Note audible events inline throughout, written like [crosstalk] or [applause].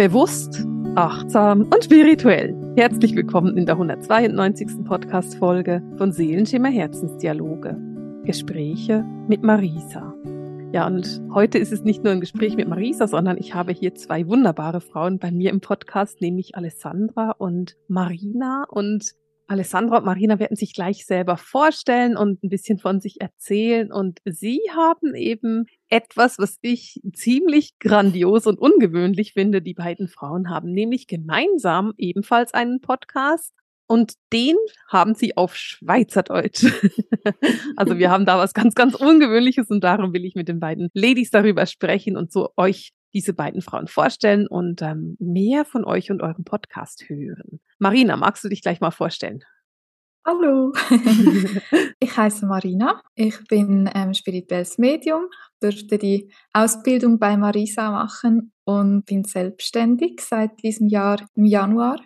Bewusst, achtsam und spirituell. Herzlich willkommen in der 192. Podcast-Folge von Seelenschimmer Herzensdialoge. Gespräche mit Marisa. Ja, und heute ist es nicht nur ein Gespräch mit Marisa, sondern ich habe hier zwei wunderbare Frauen bei mir im Podcast, nämlich Alessandra und Marina. Und Alessandra und Marina werden sich gleich selber vorstellen und ein bisschen von sich erzählen. Und sie haben eben etwas, was ich ziemlich grandios und ungewöhnlich finde. Die beiden Frauen haben nämlich gemeinsam ebenfalls einen Podcast. Und den haben sie auf Schweizerdeutsch. [laughs] also wir haben da was ganz, ganz Ungewöhnliches und darum will ich mit den beiden Ladies darüber sprechen und so euch diese beiden Frauen vorstellen und ähm, mehr von euch und eurem Podcast hören. Marina, magst du dich gleich mal vorstellen? Hallo, [laughs] ich heiße Marina. Ich bin ähm, spirituelles Medium, durfte die Ausbildung bei Marisa machen und bin selbstständig seit diesem Jahr im Januar.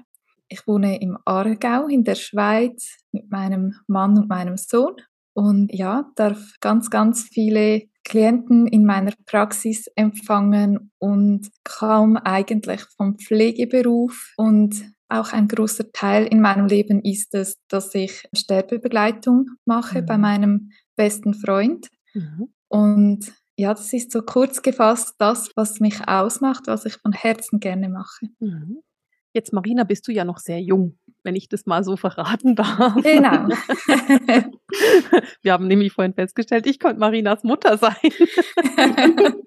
Ich wohne im Aargau in der Schweiz mit meinem Mann und meinem Sohn und ja, darf ganz, ganz viele Klienten in meiner Praxis empfangen und kaum eigentlich vom Pflegeberuf. Und auch ein großer Teil in meinem Leben ist es, dass ich Sterbebegleitung mache mhm. bei meinem besten Freund. Mhm. Und ja, das ist so kurz gefasst das, was mich ausmacht, was ich von Herzen gerne mache. Mhm. Jetzt, Marina, bist du ja noch sehr jung, wenn ich das mal so verraten [laughs] darf. Genau. Wir haben nämlich vorhin festgestellt, ich könnte Marinas Mutter sein. [laughs]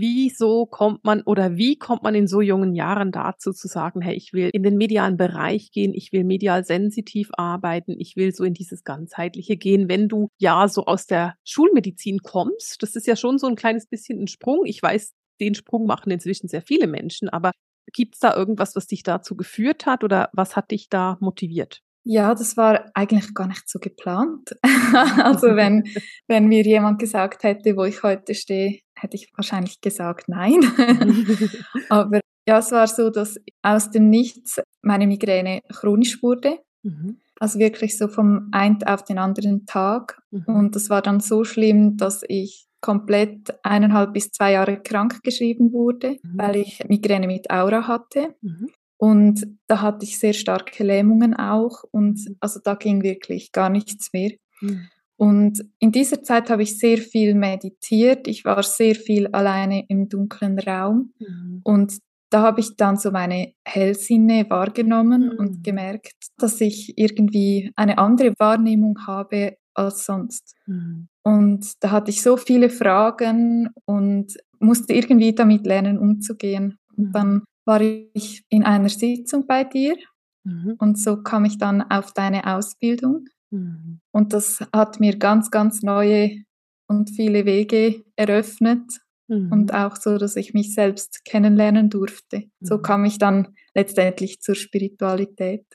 Wieso kommt man oder wie kommt man in so jungen Jahren dazu zu sagen, hey, ich will in den medialen Bereich gehen, ich will medial sensitiv arbeiten, ich will so in dieses ganzheitliche gehen, wenn du ja so aus der Schulmedizin kommst, das ist ja schon so ein kleines bisschen ein Sprung. Ich weiß, den Sprung machen inzwischen sehr viele Menschen, aber Gibt es da irgendwas, was dich dazu geführt hat oder was hat dich da motiviert? Ja, das war eigentlich gar nicht so geplant. [laughs] also wenn, wenn mir jemand gesagt hätte, wo ich heute stehe, hätte ich wahrscheinlich gesagt nein. [laughs] Aber ja, es war so, dass aus dem Nichts meine Migräne chronisch wurde. Mhm. Also wirklich so vom einen auf den anderen Tag. Mhm. Und das war dann so schlimm, dass ich komplett eineinhalb bis zwei Jahre krank geschrieben wurde, mhm. weil ich Migräne mit Aura hatte. Mhm. Und da hatte ich sehr starke Lähmungen auch und mhm. also da ging wirklich gar nichts mehr. Mhm. Und in dieser Zeit habe ich sehr viel meditiert. Ich war sehr viel alleine im dunklen Raum mhm. und da habe ich dann so meine Hellsinne wahrgenommen und mhm. gemerkt, dass ich irgendwie eine andere Wahrnehmung habe als sonst. Mhm. Und da hatte ich so viele Fragen und musste irgendwie damit lernen, umzugehen. Und mhm. dann war ich in einer Sitzung bei dir mhm. und so kam ich dann auf deine Ausbildung. Mhm. Und das hat mir ganz, ganz neue und viele Wege eröffnet mhm. und auch so, dass ich mich selbst kennenlernen durfte. So mhm. kam ich dann letztendlich zur Spiritualität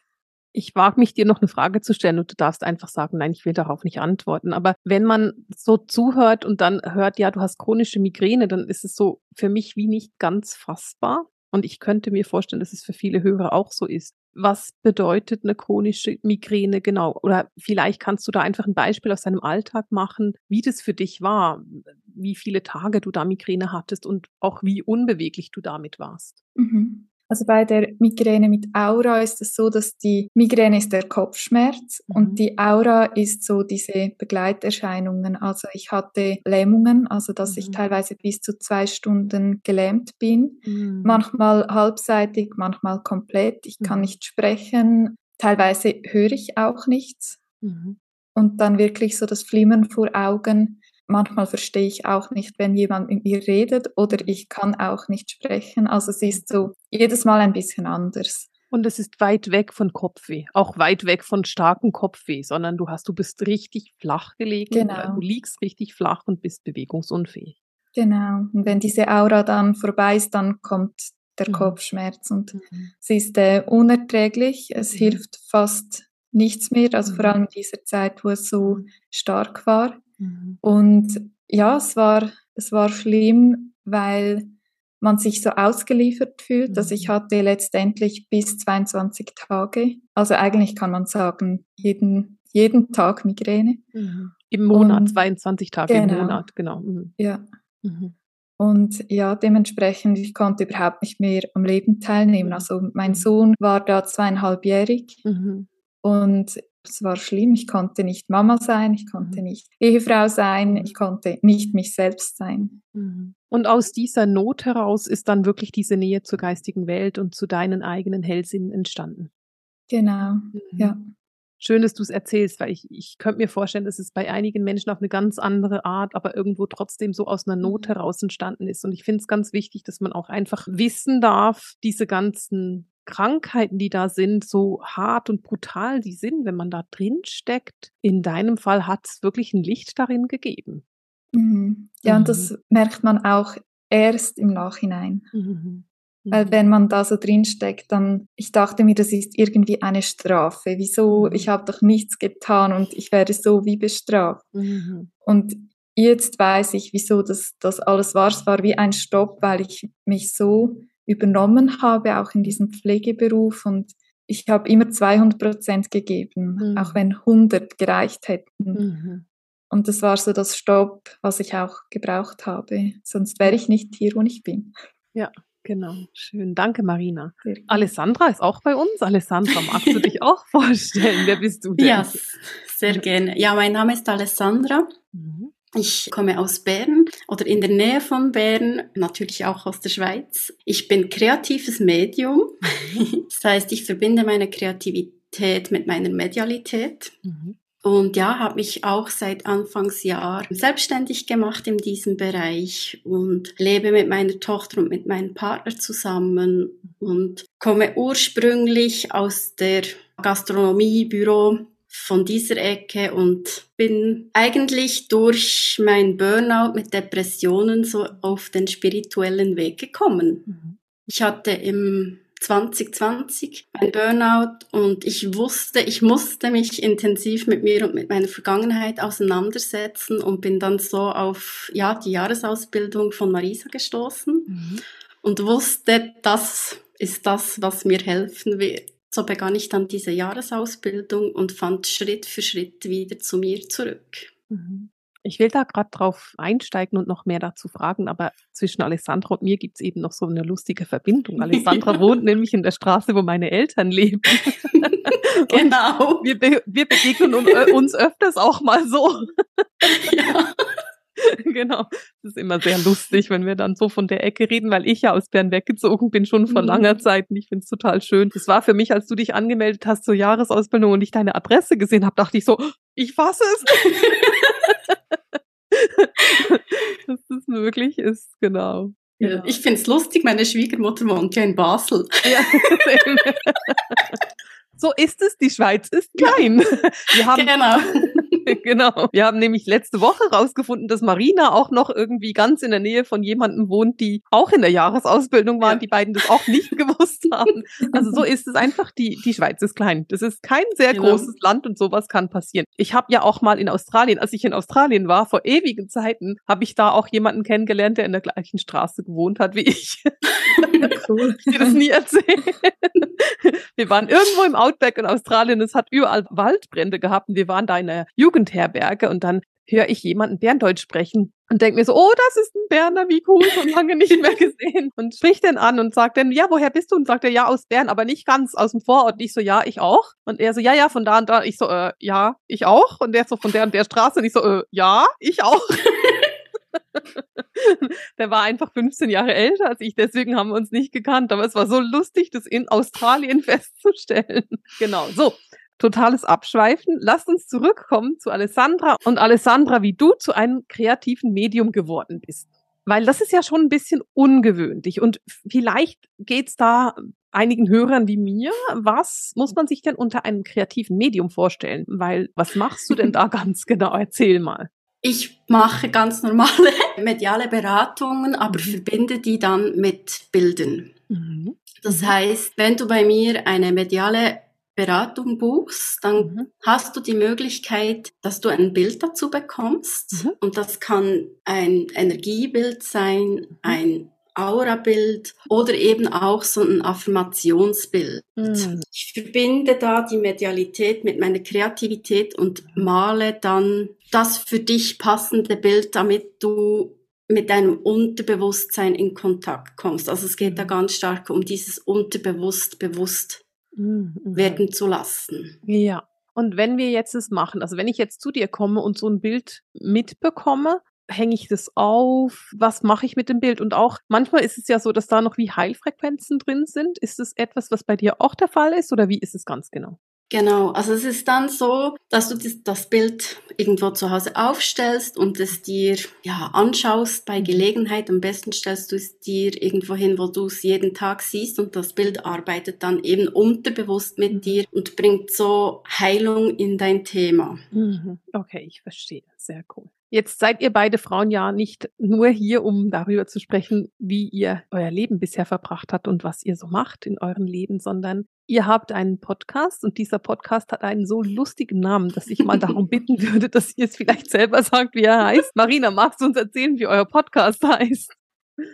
ich wage mich dir noch eine Frage zu stellen und du darfst einfach sagen, nein, ich will darauf nicht antworten. Aber wenn man so zuhört und dann hört, ja, du hast chronische Migräne, dann ist es so für mich wie nicht ganz fassbar. Und ich könnte mir vorstellen, dass es für viele Hörer auch so ist. Was bedeutet eine chronische Migräne genau? Oder vielleicht kannst du da einfach ein Beispiel aus deinem Alltag machen, wie das für dich war, wie viele Tage du da Migräne hattest und auch wie unbeweglich du damit warst. Mhm. Also bei der Migräne mit Aura ist es so, dass die Migräne ist der Kopfschmerz mhm. und die Aura ist so diese Begleiterscheinungen. Also ich hatte Lähmungen, also dass mhm. ich teilweise bis zu zwei Stunden gelähmt bin. Mhm. Manchmal halbseitig, manchmal komplett. Ich kann mhm. nicht sprechen. Teilweise höre ich auch nichts. Mhm. Und dann wirklich so das Flimmern vor Augen manchmal verstehe ich auch nicht, wenn jemand mit mir redet oder ich kann auch nicht sprechen. Also es ist so jedes Mal ein bisschen anders. Und es ist weit weg von Kopfweh, auch weit weg von starkem Kopfweh, sondern du hast, du bist richtig flach gelegen, genau. du liegst richtig flach und bist bewegungsunfähig. Genau. Und wenn diese Aura dann vorbei ist, dann kommt der mhm. Kopfschmerz und mhm. es ist äh, unerträglich. Es mhm. hilft fast nichts mehr, also vor mhm. allem in dieser Zeit, wo es so mhm. stark war. Mhm. Und ja, es war, es war schlimm, weil man sich so ausgeliefert fühlt. Mhm. Also ich hatte letztendlich bis 22 Tage. Also eigentlich kann man sagen, jeden, jeden Tag Migräne. Mhm. Im Monat, Und, 22 Tage genau. im Monat, genau. Mhm. Ja. Mhm. Und ja, dementsprechend, ich konnte überhaupt nicht mehr am Leben teilnehmen. Mhm. Also mein Sohn war da zweieinhalbjährig mhm. und es war schlimm. Ich konnte nicht Mama sein, ich konnte mhm. nicht Ehefrau sein, ich konnte nicht mich selbst sein. Mhm. Und aus dieser Not heraus ist dann wirklich diese Nähe zur geistigen Welt und zu deinen eigenen Hellsinnen entstanden. Genau, mhm. ja. Schön, dass du es erzählst, weil ich, ich könnte mir vorstellen, dass es bei einigen Menschen auf eine ganz andere Art, aber irgendwo trotzdem so aus einer Not mhm. heraus entstanden ist. Und ich finde es ganz wichtig, dass man auch einfach wissen darf, diese ganzen Krankheiten, die da sind, so hart und brutal die sind, wenn man da drin steckt. In deinem Fall hat es wirklich ein Licht darin gegeben. Mhm. Ja, mhm. und das merkt man auch erst im Nachhinein. Mhm. Weil wenn man da so drin steckt, dann, ich dachte mir, das ist irgendwie eine Strafe. Wieso? Mhm. Ich habe doch nichts getan und ich werde so wie bestraft. Mhm. Und jetzt weiß ich, wieso das, das alles war. Es war wie ein Stopp, weil ich mich so übernommen habe, auch in diesem Pflegeberuf. Und ich habe immer 200 Prozent gegeben, mhm. auch wenn 100 gereicht hätten. Mhm. Und das war so das Stopp, was ich auch gebraucht habe. Sonst wäre ich nicht hier, wo ich bin. Ja, genau. Schön. Danke, Marina. Alessandra ist auch bei uns. Alessandra, magst du dich auch vorstellen? Wer bist du denn? Ja, sehr gerne. Ja, mein Name ist Alessandra. Mhm. Ich komme aus Bern oder in der Nähe von Bern, natürlich auch aus der Schweiz. Ich bin kreatives Medium. [laughs] das heißt, ich verbinde meine Kreativität mit meiner Medialität. Mhm. Und ja, habe mich auch seit Anfangsjahr selbstständig gemacht in diesem Bereich und lebe mit meiner Tochter und mit meinem Partner zusammen und komme ursprünglich aus der Gastronomie, Büro, von dieser Ecke und bin eigentlich durch mein Burnout mit Depressionen so auf den spirituellen Weg gekommen. Mhm. Ich hatte im 2020 ein Burnout und ich wusste, ich musste mich intensiv mit mir und mit meiner Vergangenheit auseinandersetzen und bin dann so auf ja, die Jahresausbildung von Marisa gestoßen mhm. und wusste, das ist das, was mir helfen wird so begann ich dann diese Jahresausbildung und fand Schritt für Schritt wieder zu mir zurück. Mhm. Ich will da gerade drauf einsteigen und noch mehr dazu fragen, aber zwischen Alessandra und mir gibt es eben noch so eine lustige Verbindung. Alessandra [laughs] wohnt nämlich in der Straße, wo meine Eltern leben. [laughs] genau. Wir, be wir, begegnen uns öfters auch mal so. [laughs] ja. [laughs] genau. Das ist immer sehr lustig, wenn wir dann so von der Ecke reden, weil ich ja aus Bern weggezogen bin, schon vor mhm. langer Zeit. Und ich finde es total schön. Das war für mich, als du dich angemeldet hast zur Jahresausbildung und ich deine Adresse gesehen habe, dachte ich so, ich fasse es. Dass [laughs] das möglich ist, genau. Ja, ich finde es lustig, meine Schwiegermutter wohnt ja in Basel. Ja, [laughs] so ist es, die Schweiz ist klein. Wir haben, genau. [laughs] genau. Wir haben nämlich letzte Woche rausgefunden, dass Marina auch noch irgendwie ganz in der Nähe von jemandem wohnt, die auch in der Jahresausbildung waren, ja. die beiden das auch nicht [laughs] gewusst haben. Also so ist es einfach, die, die Schweiz ist klein. Das ist kein sehr genau. großes Land und sowas kann passieren. Ich habe ja auch mal in Australien, als ich in Australien war, vor ewigen Zeiten, habe ich da auch jemanden kennengelernt, der in der gleichen Straße gewohnt hat wie ich. [laughs] Cool. ich dir das nie erzählen. Wir waren irgendwo im Outback in Australien, es hat überall Waldbrände gehabt und wir waren da in einer Jugendherberge und dann höre ich jemanden Berndeutsch sprechen und denke mir so, oh, das ist ein Berner, wie cool, schon lange nicht mehr [laughs] gesehen. Und spricht den an und sagt dann, ja, woher bist du? Und sagt er, ja, aus Bern, aber nicht ganz aus dem Vorort. Und ich so, ja, ich auch. Und er so, ja, ja, von da und da. Ich so, äh, ja, ich auch. Und der so, von der und der Straße. Und ich so, äh, ja, ich auch. [laughs] der war einfach 15 Jahre älter als ich, deswegen haben wir uns nicht gekannt. Aber es war so lustig, das in Australien [laughs] festzustellen. Genau. So, totales Abschweifen. Lasst uns zurückkommen zu Alessandra und Alessandra, wie du zu einem kreativen Medium geworden bist. Weil das ist ja schon ein bisschen ungewöhnlich und vielleicht geht's da einigen Hörern wie mir. Was muss man sich denn unter einem kreativen Medium vorstellen? Weil was machst du denn da [laughs] ganz genau? Erzähl mal. Ich mache ganz normale [laughs] mediale Beratungen, aber mhm. verbinde die dann mit Bildern. Mhm. Das heißt, wenn du bei mir eine mediale Beratung buchst, dann mhm. hast du die Möglichkeit, dass du ein Bild dazu bekommst. Mhm. Und das kann ein Energiebild sein, mhm. ein Aurabild oder eben auch so ein Affirmationsbild. Mhm. Ich verbinde da die Medialität mit meiner Kreativität und male dann das für dich passende Bild, damit du mit deinem Unterbewusstsein in Kontakt kommst. Also es geht da mhm. ganz stark um dieses Unterbewusst bewusst mhm. werden zu lassen. Ja. Und wenn wir jetzt es machen, also wenn ich jetzt zu dir komme und so ein Bild mitbekomme, hänge ich das auf? Was mache ich mit dem Bild? Und auch manchmal ist es ja so, dass da noch wie Heilfrequenzen drin sind. Ist das etwas, was bei dir auch der Fall ist oder wie ist es ganz genau? Genau, also es ist dann so, dass du das, Bild irgendwo zu Hause aufstellst und es dir ja anschaust bei mhm. Gelegenheit. Am besten stellst du es dir irgendwo hin, wo du es jeden Tag siehst und das Bild arbeitet dann eben unterbewusst mit mhm. dir und bringt so Heilung in dein Thema. Mhm. Okay, ich verstehe. Sehr cool. Jetzt seid ihr beide Frauen ja nicht nur hier, um darüber zu sprechen, wie ihr euer Leben bisher verbracht habt und was ihr so macht in eurem Leben, sondern ihr habt einen Podcast und dieser Podcast hat einen so lustigen Namen, dass ich mal darum [laughs] bitten würde, dass ihr es vielleicht selber sagt, wie er heißt. Marina, magst du uns erzählen, wie euer Podcast [laughs] heißt?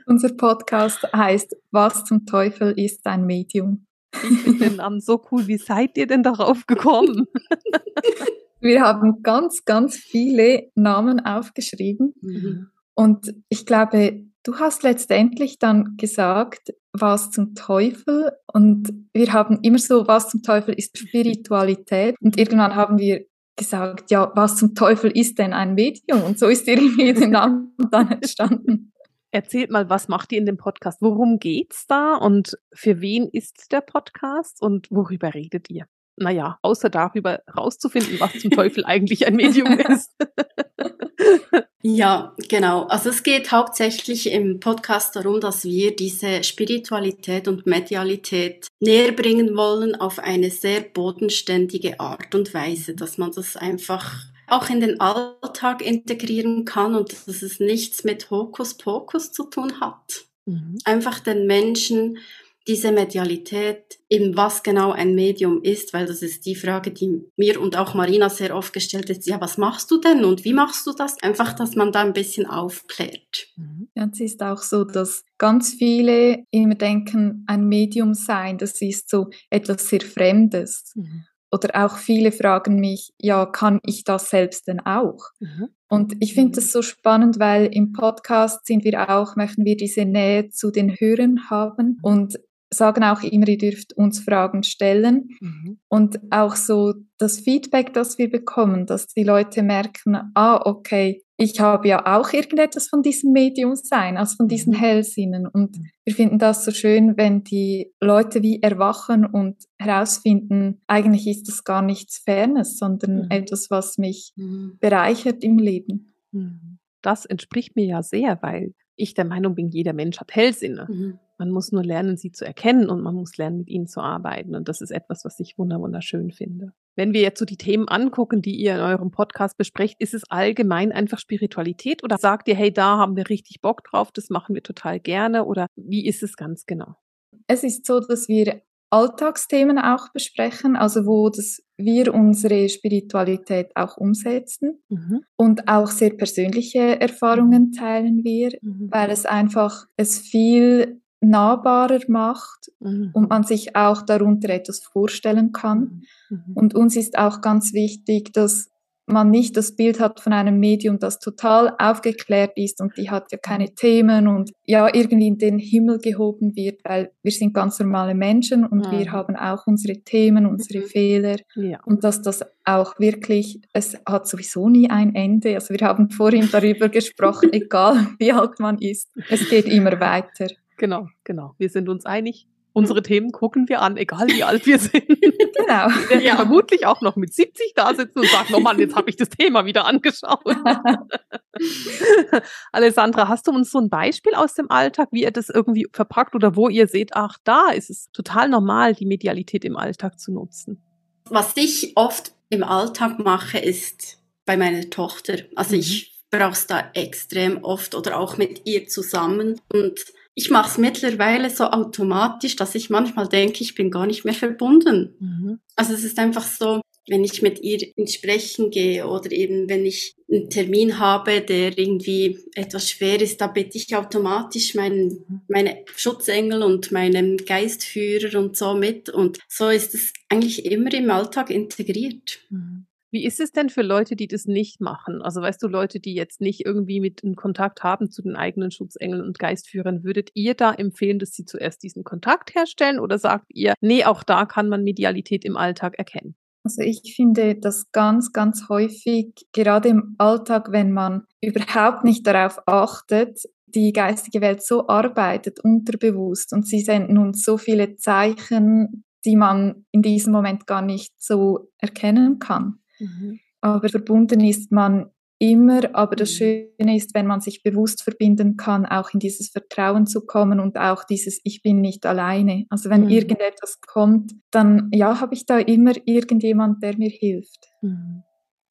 Unser Podcast heißt Was zum Teufel ist ein Medium? Ich finde den Namen so cool. Wie seid ihr denn darauf gekommen? [laughs] Wir haben ganz, ganz viele Namen aufgeschrieben. Mhm. Und ich glaube, du hast letztendlich dann gesagt, was zum Teufel. Und wir haben immer so, was zum Teufel ist Spiritualität. Und irgendwann haben wir gesagt, ja, was zum Teufel ist denn ein Medium? Und so ist irgendwie der Name [laughs] dann entstanden. Erzählt mal, was macht ihr in dem Podcast? Worum geht's da und für wen ist der Podcast und worüber redet ihr? Naja, außer darüber rauszufinden, was zum Teufel eigentlich ein Medium [laughs] ist. ja, genau. Also es geht hauptsächlich im Podcast darum, dass wir diese Spiritualität und Medialität näher bringen wollen auf eine sehr bodenständige Art und Weise, dass man das einfach auch in den Alltag integrieren kann und dass es nichts mit Hokuspokus zu tun hat. Mhm. Einfach den Menschen diese Medialität, eben was genau ein Medium ist, weil das ist die Frage, die mir und auch Marina sehr oft gestellt ist, ja, was machst du denn und wie machst du das? Einfach, dass man da ein bisschen aufklärt. Mhm. Ja, es ist auch so, dass ganz viele immer denken, ein Medium sein, das ist so etwas sehr Fremdes. Mhm. Oder auch viele fragen mich, ja, kann ich das selbst denn auch? Mhm. Und ich finde das so spannend, weil im Podcast sind wir auch, möchten wir diese Nähe zu den Hörern haben. Und sagen auch immer, ihr dürft uns Fragen stellen. Mhm. Und auch so das Feedback, das wir bekommen, dass die Leute merken, ah, okay, ich habe ja auch irgendetwas von diesem Medium sein, also von diesen mhm. Hellsinnen. Und mhm. wir finden das so schön, wenn die Leute wie erwachen und herausfinden, eigentlich ist das gar nichts Fernes, sondern mhm. etwas, was mich mhm. bereichert im Leben. Mhm. Das entspricht mir ja sehr, weil ich der Meinung bin, jeder Mensch hat Hellsinne. Mhm. Man muss nur lernen, sie zu erkennen und man muss lernen, mit ihnen zu arbeiten. Und das ist etwas, was ich wunderschön finde. Wenn wir jetzt so die Themen angucken, die ihr in eurem Podcast besprecht, ist es allgemein einfach Spiritualität oder sagt ihr, hey, da haben wir richtig Bock drauf, das machen wir total gerne oder wie ist es ganz genau? Es ist so, dass wir Alltagsthemen auch besprechen, also wo das wir unsere Spiritualität auch umsetzen mhm. und auch sehr persönliche Erfahrungen teilen wir, mhm. weil es einfach es viel nahbarer macht mhm. und man sich auch darunter etwas vorstellen kann. Mhm. Und uns ist auch ganz wichtig, dass man nicht das Bild hat von einem Medium, das total aufgeklärt ist und die hat ja keine Themen und ja irgendwie in den Himmel gehoben wird, weil wir sind ganz normale Menschen und ja. wir haben auch unsere Themen, unsere mhm. Fehler ja. und dass das auch wirklich, es hat sowieso nie ein Ende. Also wir haben vorhin darüber gesprochen, [laughs] egal wie alt man ist, es geht immer weiter. Genau, genau. Wir sind uns einig, unsere Themen gucken wir an, egal wie alt wir sind. [laughs] Genau. Wir ja. vermutlich auch noch mit 70 da sitzen und sagen, oh Mann, jetzt habe ich das Thema wieder angeschaut. [laughs] Alessandra, hast du uns so ein Beispiel aus dem Alltag, wie ihr das irgendwie verpackt oder wo ihr seht, ach, da ist es total normal, die Medialität im Alltag zu nutzen? Was ich oft im Alltag mache, ist bei meiner Tochter. Also mhm. ich brauche es da extrem oft oder auch mit ihr zusammen und ich mache es mittlerweile so automatisch, dass ich manchmal denke, ich bin gar nicht mehr verbunden. Mhm. Also es ist einfach so, wenn ich mit ihr ins Sprechen gehe oder eben wenn ich einen Termin habe, der irgendwie etwas schwer ist, da bitte ich automatisch meinen, mhm. meine Schutzengel und meinen Geistführer und so mit. Und so ist es eigentlich immer im Alltag integriert. Mhm. Wie ist es denn für Leute, die das nicht machen? Also weißt du, Leute, die jetzt nicht irgendwie mit einem Kontakt haben zu den eigenen Schutzengeln und Geistführern, würdet ihr da empfehlen, dass sie zuerst diesen Kontakt herstellen oder sagt ihr, nee, auch da kann man Medialität im Alltag erkennen? Also ich finde das ganz, ganz häufig, gerade im Alltag, wenn man überhaupt nicht darauf achtet, die geistige Welt so arbeitet, unterbewusst, und sie senden uns so viele Zeichen, die man in diesem Moment gar nicht so erkennen kann. Mhm. Aber verbunden ist man immer, aber das mhm. Schöne ist, wenn man sich bewusst verbinden kann, auch in dieses Vertrauen zu kommen und auch dieses Ich bin nicht alleine. Also wenn mhm. irgendetwas kommt, dann ja, habe ich da immer irgendjemand, der mir hilft. Mhm.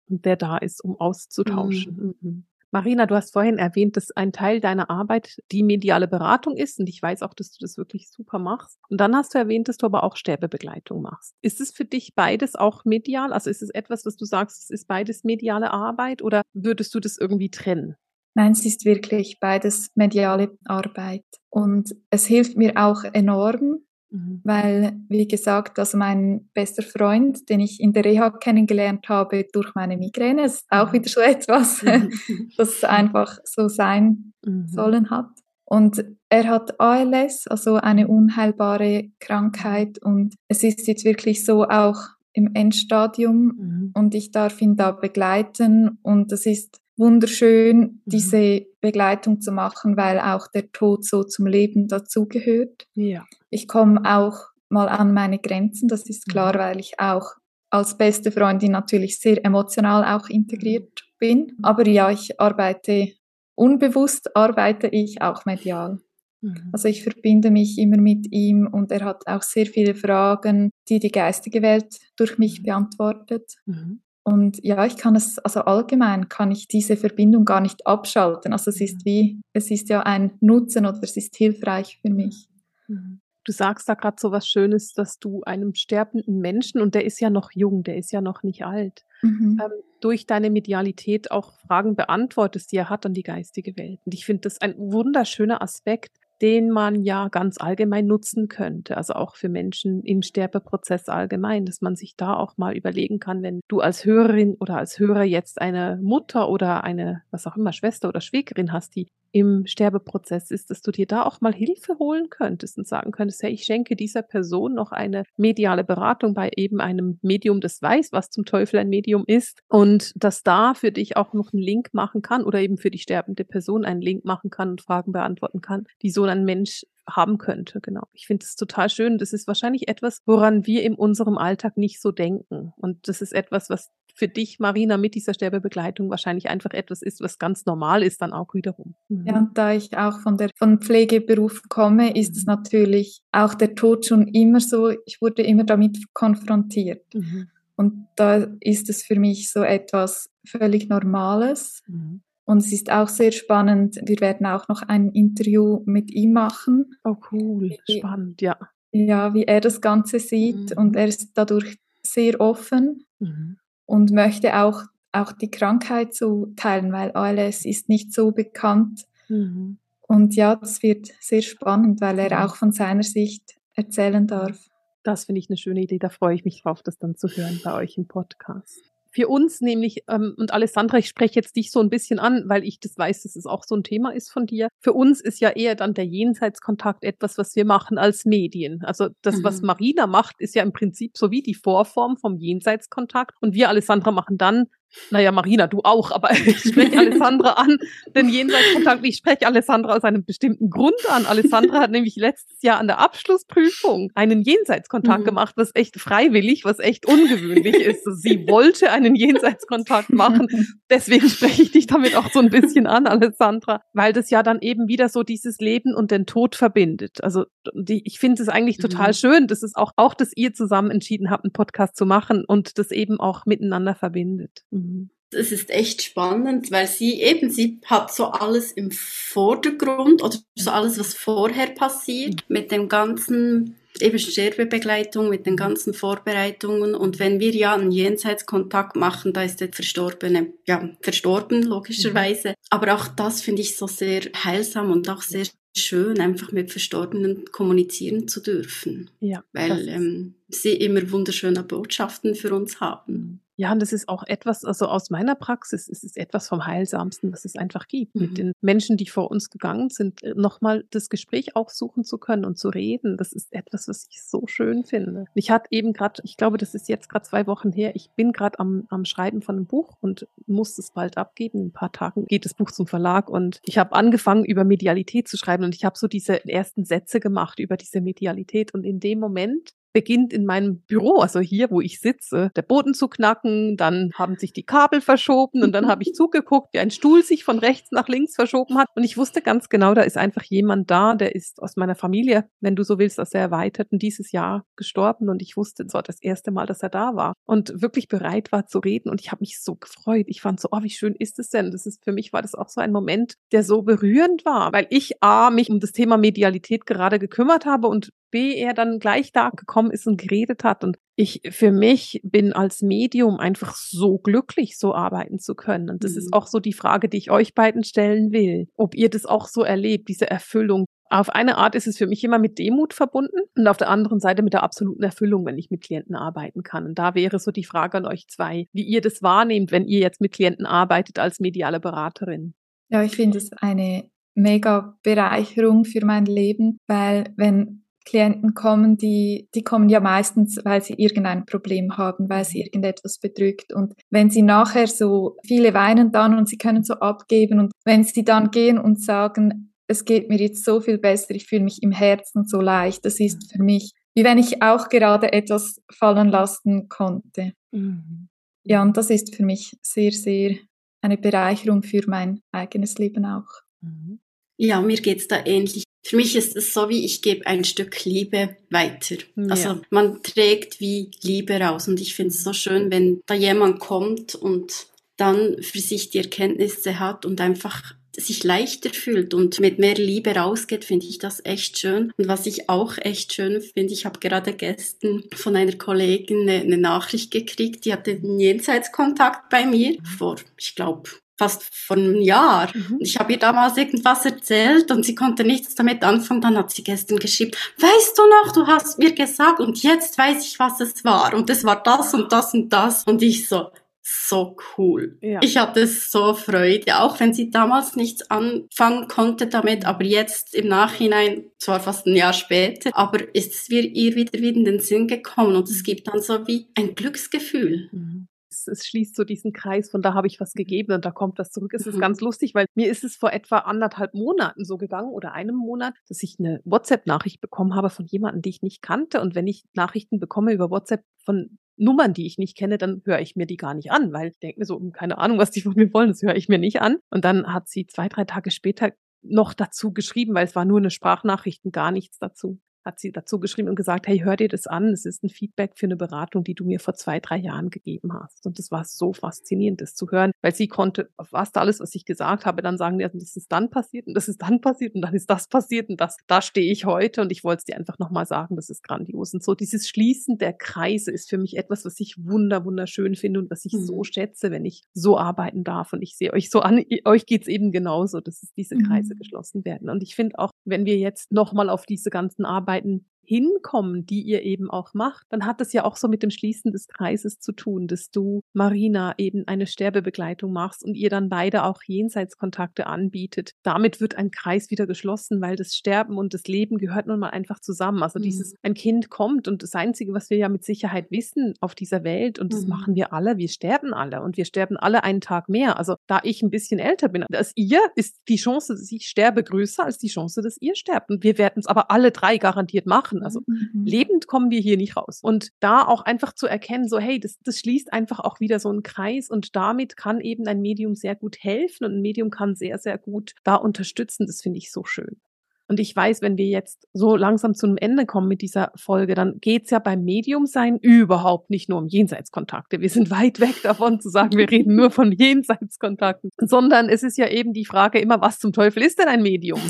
Und der da ist, um auszutauschen. Mhm. Marina, du hast vorhin erwähnt, dass ein Teil deiner Arbeit die mediale Beratung ist und ich weiß auch, dass du das wirklich super machst. Und dann hast du erwähnt, dass du aber auch Sterbebegleitung machst. Ist es für dich beides auch medial? Also ist es etwas, was du sagst, es ist beides mediale Arbeit oder würdest du das irgendwie trennen? Nein, es ist wirklich beides mediale Arbeit. Und es hilft mir auch enorm, Mhm. Weil, wie gesagt, also mein bester Freund, den ich in der Reha kennengelernt habe durch meine Migräne, ist auch mhm. wieder so [laughs] etwas, [laughs] das einfach so sein mhm. sollen hat. Und er hat ALS, also eine unheilbare Krankheit. Und es ist jetzt wirklich so auch im Endstadium. Mhm. Und ich darf ihn da begleiten. Und das ist wunderschön, mhm. diese Begleitung zu machen, weil auch der Tod so zum Leben dazugehört. Ja. Ich komme auch mal an meine Grenzen, das ist klar, mhm. weil ich auch als beste Freundin natürlich sehr emotional auch integriert mhm. bin. Aber ja, ich arbeite unbewusst, arbeite ich auch medial. Mhm. Also ich verbinde mich immer mit ihm und er hat auch sehr viele Fragen, die die geistige Welt durch mich mhm. beantwortet. Mhm. Und ja, ich kann es, also allgemein kann ich diese Verbindung gar nicht abschalten. Also es ist wie, es ist ja ein Nutzen oder es ist hilfreich für mich. Mhm. Du sagst da gerade so was Schönes, dass du einem sterbenden Menschen, und der ist ja noch jung, der ist ja noch nicht alt, mhm. ähm, durch deine Medialität auch Fragen beantwortest, die er hat an die geistige Welt. Und ich finde das ein wunderschöner Aspekt, den man ja ganz allgemein nutzen könnte, also auch für Menschen im Sterbeprozess allgemein, dass man sich da auch mal überlegen kann, wenn du als Hörerin oder als Hörer jetzt eine Mutter oder eine, was auch immer, Schwester oder Schwägerin hast, die im Sterbeprozess ist, dass du dir da auch mal Hilfe holen könntest und sagen könntest, hey, ich schenke dieser Person noch eine mediale Beratung bei eben einem Medium, das weiß, was zum Teufel ein Medium ist und das da für dich auch noch einen Link machen kann oder eben für die sterbende Person einen Link machen kann und Fragen beantworten kann, die so ein Mensch haben könnte. Genau. Ich finde es total schön. Das ist wahrscheinlich etwas, woran wir in unserem Alltag nicht so denken. Und das ist etwas, was für dich, Marina, mit dieser Sterbebegleitung wahrscheinlich einfach etwas ist, was ganz normal ist, dann auch wiederum. Mhm. Ja, und da ich auch von der von Pflegeberuf komme, ist es mhm. natürlich auch der Tod schon immer so, ich wurde immer damit konfrontiert. Mhm. Und da ist es für mich so etwas völlig Normales. Mhm. Und es ist auch sehr spannend. Wir werden auch noch ein Interview mit ihm machen. Oh, cool. Spannend, ja. Ja, wie er das Ganze sieht. Mhm. Und er ist dadurch sehr offen. Mhm und möchte auch, auch die Krankheit so teilen, weil ALS ist nicht so bekannt. Mhm. Und ja, das wird sehr spannend, weil er auch von seiner Sicht erzählen darf. Das finde ich eine schöne Idee. Da freue ich mich drauf, das dann zu hören bei euch im Podcast für uns nämlich, ähm, und Alessandra, ich spreche jetzt dich so ein bisschen an, weil ich das weiß, dass es auch so ein Thema ist von dir. Für uns ist ja eher dann der Jenseitskontakt etwas, was wir machen als Medien. Also das, mhm. was Marina macht, ist ja im Prinzip so wie die Vorform vom Jenseitskontakt. Und wir, Alessandra, machen dann naja, Marina, du auch, aber [laughs] ich spreche Alessandra an, denn Jenseitskontakt, ich spreche Alessandra aus einem bestimmten Grund an. Alessandra hat nämlich letztes Jahr an der Abschlussprüfung einen Jenseitskontakt mhm. gemacht, was echt freiwillig, was echt ungewöhnlich ist. Sie wollte einen Jenseitskontakt machen. Deswegen spreche ich dich damit auch so ein bisschen an, Alessandra, weil das ja dann eben wieder so dieses Leben und den Tod verbindet. Also die, ich finde es eigentlich total mhm. schön, dass es auch, auch, dass ihr zusammen entschieden habt, einen Podcast zu machen und das eben auch miteinander verbindet. Mhm. Es ist echt spannend, weil sie eben, sie hat so alles im Vordergrund oder so alles, was vorher passiert, mhm. mit dem ganzen eben Sterbebegleitung, mit den ganzen Vorbereitungen. Und wenn wir ja einen Jenseitskontakt machen, da ist der Verstorbene, ja, verstorben, logischerweise. Mhm. Aber auch das finde ich so sehr heilsam und auch sehr schön, einfach mit Verstorbenen kommunizieren zu dürfen. Ja. Weil ähm, sie immer wunderschöne Botschaften für uns haben. Ja, und das ist auch etwas, also aus meiner Praxis ist es etwas vom Heilsamsten, was es einfach gibt. Mhm. Mit den Menschen, die vor uns gegangen sind, äh, nochmal das Gespräch auch suchen zu können und zu reden. Das ist etwas, was ich so schön finde. Ich hatte eben gerade, ich glaube, das ist jetzt gerade zwei Wochen her, ich bin gerade am, am Schreiben von einem Buch und muss es bald abgeben. In ein paar Tagen geht das Buch zum Verlag und ich habe angefangen, über Medialität zu schreiben und ich habe so diese ersten Sätze gemacht über diese Medialität und in dem Moment beginnt in meinem Büro, also hier, wo ich sitze, der Boden zu knacken, dann haben sich die Kabel verschoben und dann habe ich [laughs] zugeguckt, wie ein Stuhl sich von rechts nach links verschoben hat und ich wusste ganz genau, da ist einfach jemand da, der ist aus meiner Familie, wenn du so willst, aus der Erweiterten dieses Jahr gestorben und ich wusste, es war das erste Mal, dass er da war und wirklich bereit war zu reden und ich habe mich so gefreut. Ich fand so, oh, wie schön ist es denn? Das ist für mich war das auch so ein Moment, der so berührend war, weil ich a mich um das Thema Medialität gerade gekümmert habe und B er dann gleich da gekommen ist und geredet hat. Und ich für mich bin als Medium einfach so glücklich, so arbeiten zu können. Und das mhm. ist auch so die Frage, die ich euch beiden stellen will. Ob ihr das auch so erlebt, diese Erfüllung. Auf eine Art ist es für mich immer mit Demut verbunden und auf der anderen Seite mit der absoluten Erfüllung, wenn ich mit Klienten arbeiten kann. Und da wäre so die Frage an euch zwei, wie ihr das wahrnehmt, wenn ihr jetzt mit Klienten arbeitet als mediale Beraterin. Ja, ich finde es eine mega Bereicherung für mein Leben, weil wenn Klienten kommen, die, die kommen ja meistens, weil sie irgendein Problem haben, weil sie irgendetwas bedrückt. Und wenn sie nachher so, viele weinen dann und sie können so abgeben und wenn sie dann gehen und sagen, es geht mir jetzt so viel besser, ich fühle mich im Herzen so leicht, das ist für mich, wie wenn ich auch gerade etwas fallen lassen konnte. Mhm. Ja, und das ist für mich sehr, sehr eine Bereicherung für mein eigenes Leben auch. Mhm. Ja, mir geht's da ähnlich. Für mich ist es so, wie ich gebe ein Stück Liebe weiter. Ja. Also man trägt wie Liebe raus. Und ich finde es so schön, wenn da jemand kommt und dann für sich die Erkenntnisse hat und einfach sich leichter fühlt und mit mehr Liebe rausgeht, finde ich das echt schön. Und was ich auch echt schön finde, ich habe gerade gestern von einer Kollegin eine, eine Nachricht gekriegt, die hatte einen Jenseitskontakt bei mir vor, ich glaube, fast vor einem Jahr. Mhm. Ich habe ihr damals irgendwas erzählt und sie konnte nichts damit anfangen. Dann hat sie gestern geschrieben, weißt du noch, du hast mir gesagt und jetzt weiß ich, was es war. Und es war das und das und das. Und ich so, so cool. Ja. Ich hatte so Freude, auch wenn sie damals nichts anfangen konnte damit, aber jetzt im Nachhinein, zwar fast ein Jahr später, aber ist es ihr wieder, wieder in den Sinn gekommen und es gibt dann so wie ein Glücksgefühl. Mhm es schließt so diesen Kreis von da habe ich was gegeben und da kommt was zurück. Es ist mhm. ganz lustig, weil mir ist es vor etwa anderthalb Monaten so gegangen oder einem Monat, dass ich eine WhatsApp-Nachricht bekommen habe von jemandem, die ich nicht kannte. Und wenn ich Nachrichten bekomme über WhatsApp von Nummern, die ich nicht kenne, dann höre ich mir die gar nicht an, weil ich denke mir so, hm, keine Ahnung, was die von mir wollen, das höre ich mir nicht an. Und dann hat sie zwei, drei Tage später noch dazu geschrieben, weil es war nur eine Sprachnachricht und gar nichts dazu hat sie dazu geschrieben und gesagt, hey, hör dir das an, es ist ein Feedback für eine Beratung, die du mir vor zwei, drei Jahren gegeben hast. Und das war so faszinierend, das zu hören, weil sie konnte fast alles, was ich gesagt habe, dann sagen, ja, das ist dann passiert und das ist dann passiert und dann ist das passiert und das, da stehe ich heute und ich wollte es dir einfach nochmal sagen, das ist grandios. Und so dieses Schließen der Kreise ist für mich etwas, was ich wunder, wunderschön finde und was ich mhm. so schätze, wenn ich so arbeiten darf. Und ich sehe euch so an, euch geht's eben genauso, dass es diese Kreise mhm. geschlossen werden. Und ich finde auch, wenn wir jetzt nochmal auf diese ganzen Arbeiten Arbeiten hinkommen, die ihr eben auch macht, dann hat das ja auch so mit dem Schließen des Kreises zu tun, dass du Marina eben eine Sterbebegleitung machst und ihr dann beide auch Jenseitskontakte anbietet. Damit wird ein Kreis wieder geschlossen, weil das Sterben und das Leben gehört nun mal einfach zusammen. Also mhm. dieses, ein Kind kommt und das Einzige, was wir ja mit Sicherheit wissen auf dieser Welt, und das mhm. machen wir alle, wir sterben alle und wir sterben alle einen Tag mehr. Also da ich ein bisschen älter bin als ihr, ist die Chance, dass ich sterbe, größer als die Chance, dass ihr sterbt. Und wir werden es aber alle drei garantiert machen machen. Also mhm. lebend kommen wir hier nicht raus. Und da auch einfach zu erkennen, so hey, das, das schließt einfach auch wieder so einen Kreis und damit kann eben ein Medium sehr gut helfen und ein Medium kann sehr, sehr gut da unterstützen. Das finde ich so schön. Und ich weiß, wenn wir jetzt so langsam zu einem Ende kommen mit dieser Folge, dann geht's ja beim Mediumsein überhaupt nicht nur um Jenseitskontakte. Wir sind weit weg davon zu sagen, wir reden nur von Jenseitskontakten, sondern es ist ja eben die Frage immer, was zum Teufel ist denn ein Medium?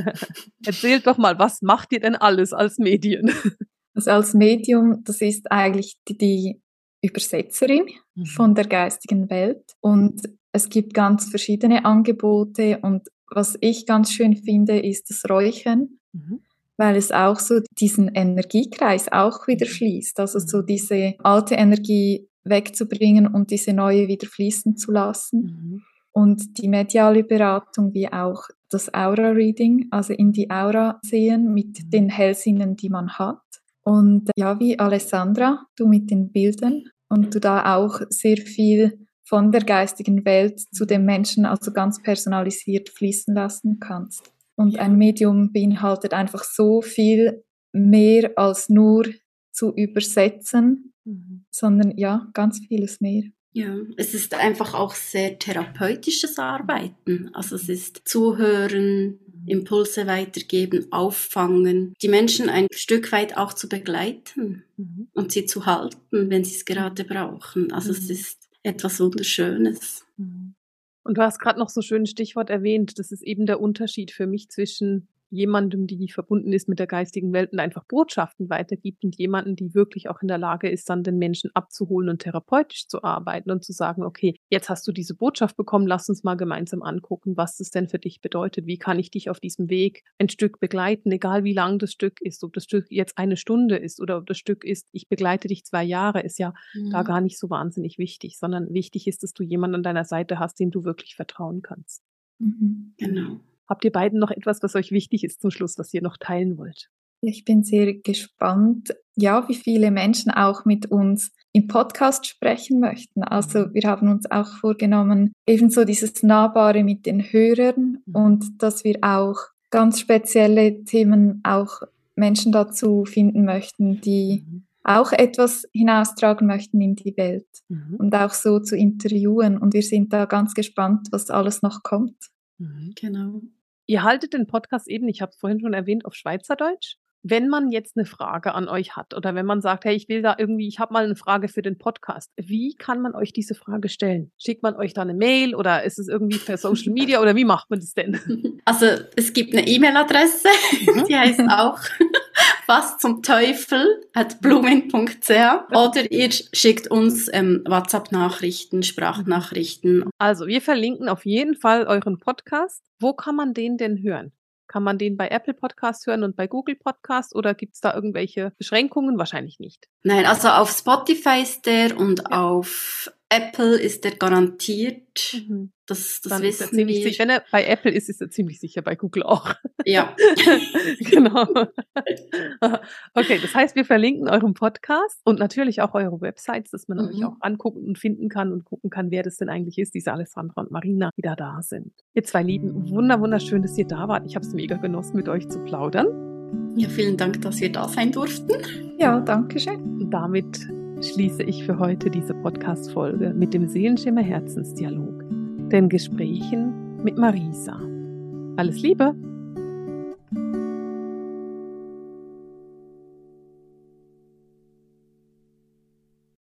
[laughs] Erzählt doch mal, was macht ihr denn alles als Medien? Also als Medium, das ist eigentlich die, die Übersetzerin mhm. von der geistigen Welt und es gibt ganz verschiedene Angebote und was ich ganz schön finde, ist das Räuchern, mhm. weil es auch so diesen Energiekreis auch wieder mhm. schließt. Also so mhm. diese alte Energie wegzubringen und diese neue wieder fließen zu lassen. Mhm. Und die mediale Beratung wie auch das Aura-Reading, also in die Aura sehen mit mhm. den Hellsinnen, die man hat. Und ja, wie Alessandra, du mit den Bildern und du da auch sehr viel von der geistigen Welt zu dem Menschen, also ganz personalisiert fließen lassen kannst. Und ein Medium beinhaltet einfach so viel mehr als nur zu übersetzen, mhm. sondern ja, ganz vieles mehr. Ja, es ist einfach auch sehr therapeutisches Arbeiten. Also es ist Zuhören, Impulse weitergeben, auffangen, die Menschen ein Stück weit auch zu begleiten mhm. und sie zu halten, wenn sie es gerade brauchen. Also mhm. es ist etwas Wunderschönes. Mhm. Und du hast gerade noch so schön Stichwort erwähnt. Das ist eben der Unterschied für mich zwischen jemandem, die verbunden ist mit der geistigen Welt und einfach Botschaften weitergibt und jemanden, die wirklich auch in der Lage ist, dann den Menschen abzuholen und therapeutisch zu arbeiten und zu sagen, okay, jetzt hast du diese Botschaft bekommen, lass uns mal gemeinsam angucken, was das denn für dich bedeutet. Wie kann ich dich auf diesem Weg ein Stück begleiten, egal wie lang das Stück ist, ob das Stück jetzt eine Stunde ist oder ob das Stück ist, ich begleite dich zwei Jahre, ist ja mhm. da gar nicht so wahnsinnig wichtig, sondern wichtig ist, dass du jemanden an deiner Seite hast, dem du wirklich vertrauen kannst. Mhm. Genau. Habt ihr beiden noch etwas, was euch wichtig ist zum Schluss, was ihr noch teilen wollt? Ich bin sehr gespannt, ja, wie viele Menschen auch mit uns im Podcast sprechen möchten. Also mhm. wir haben uns auch vorgenommen, ebenso dieses Nahbare mit den Hörern mhm. und dass wir auch ganz spezielle Themen auch Menschen dazu finden möchten, die mhm. auch etwas hinaustragen möchten in die Welt mhm. und auch so zu interviewen. Und wir sind da ganz gespannt, was alles noch kommt. Genau. Ihr haltet den Podcast eben, ich habe es vorhin schon erwähnt, auf Schweizerdeutsch. Wenn man jetzt eine Frage an euch hat oder wenn man sagt, hey, ich will da irgendwie, ich habe mal eine Frage für den Podcast, wie kann man euch diese Frage stellen? Schickt man euch da eine Mail oder ist es irgendwie per Social [laughs] Media oder wie macht man das denn? Also es gibt eine E-Mail-Adresse, mhm. die heißt auch [laughs] was zum Teufel at blumen.ch oder ihr schickt uns ähm, WhatsApp-Nachrichten, Sprachnachrichten. Also wir verlinken auf jeden Fall euren Podcast. Wo kann man den denn hören? Kann man den bei Apple Podcast hören und bei Google Podcast oder gibt es da irgendwelche Beschränkungen? Wahrscheinlich nicht. Nein, also auf Spotify ist der und ja. auf Apple ist er garantiert. Mhm. Das, das Dann wissen wir. Sicher. Wenn er bei Apple ist, ist er ziemlich sicher bei Google auch. Ja. [laughs] genau. [laughs] okay, das heißt, wir verlinken euren Podcast und natürlich auch eure Websites, dass man mhm. euch auch angucken und finden kann und gucken kann, wer das denn eigentlich ist, diese Alessandra und Marina, die da da sind. Ihr zwei Lieben, wunder, wunderschön, dass ihr da wart. Ich habe es mega genossen, mit euch zu plaudern. Ja, vielen Dank, dass wir da sein durften. Ja, danke schön. Und damit schließe ich für heute diese Podcast-Folge mit dem Seelenschimmer Herzensdialog, den Gesprächen mit Marisa. Alles Liebe!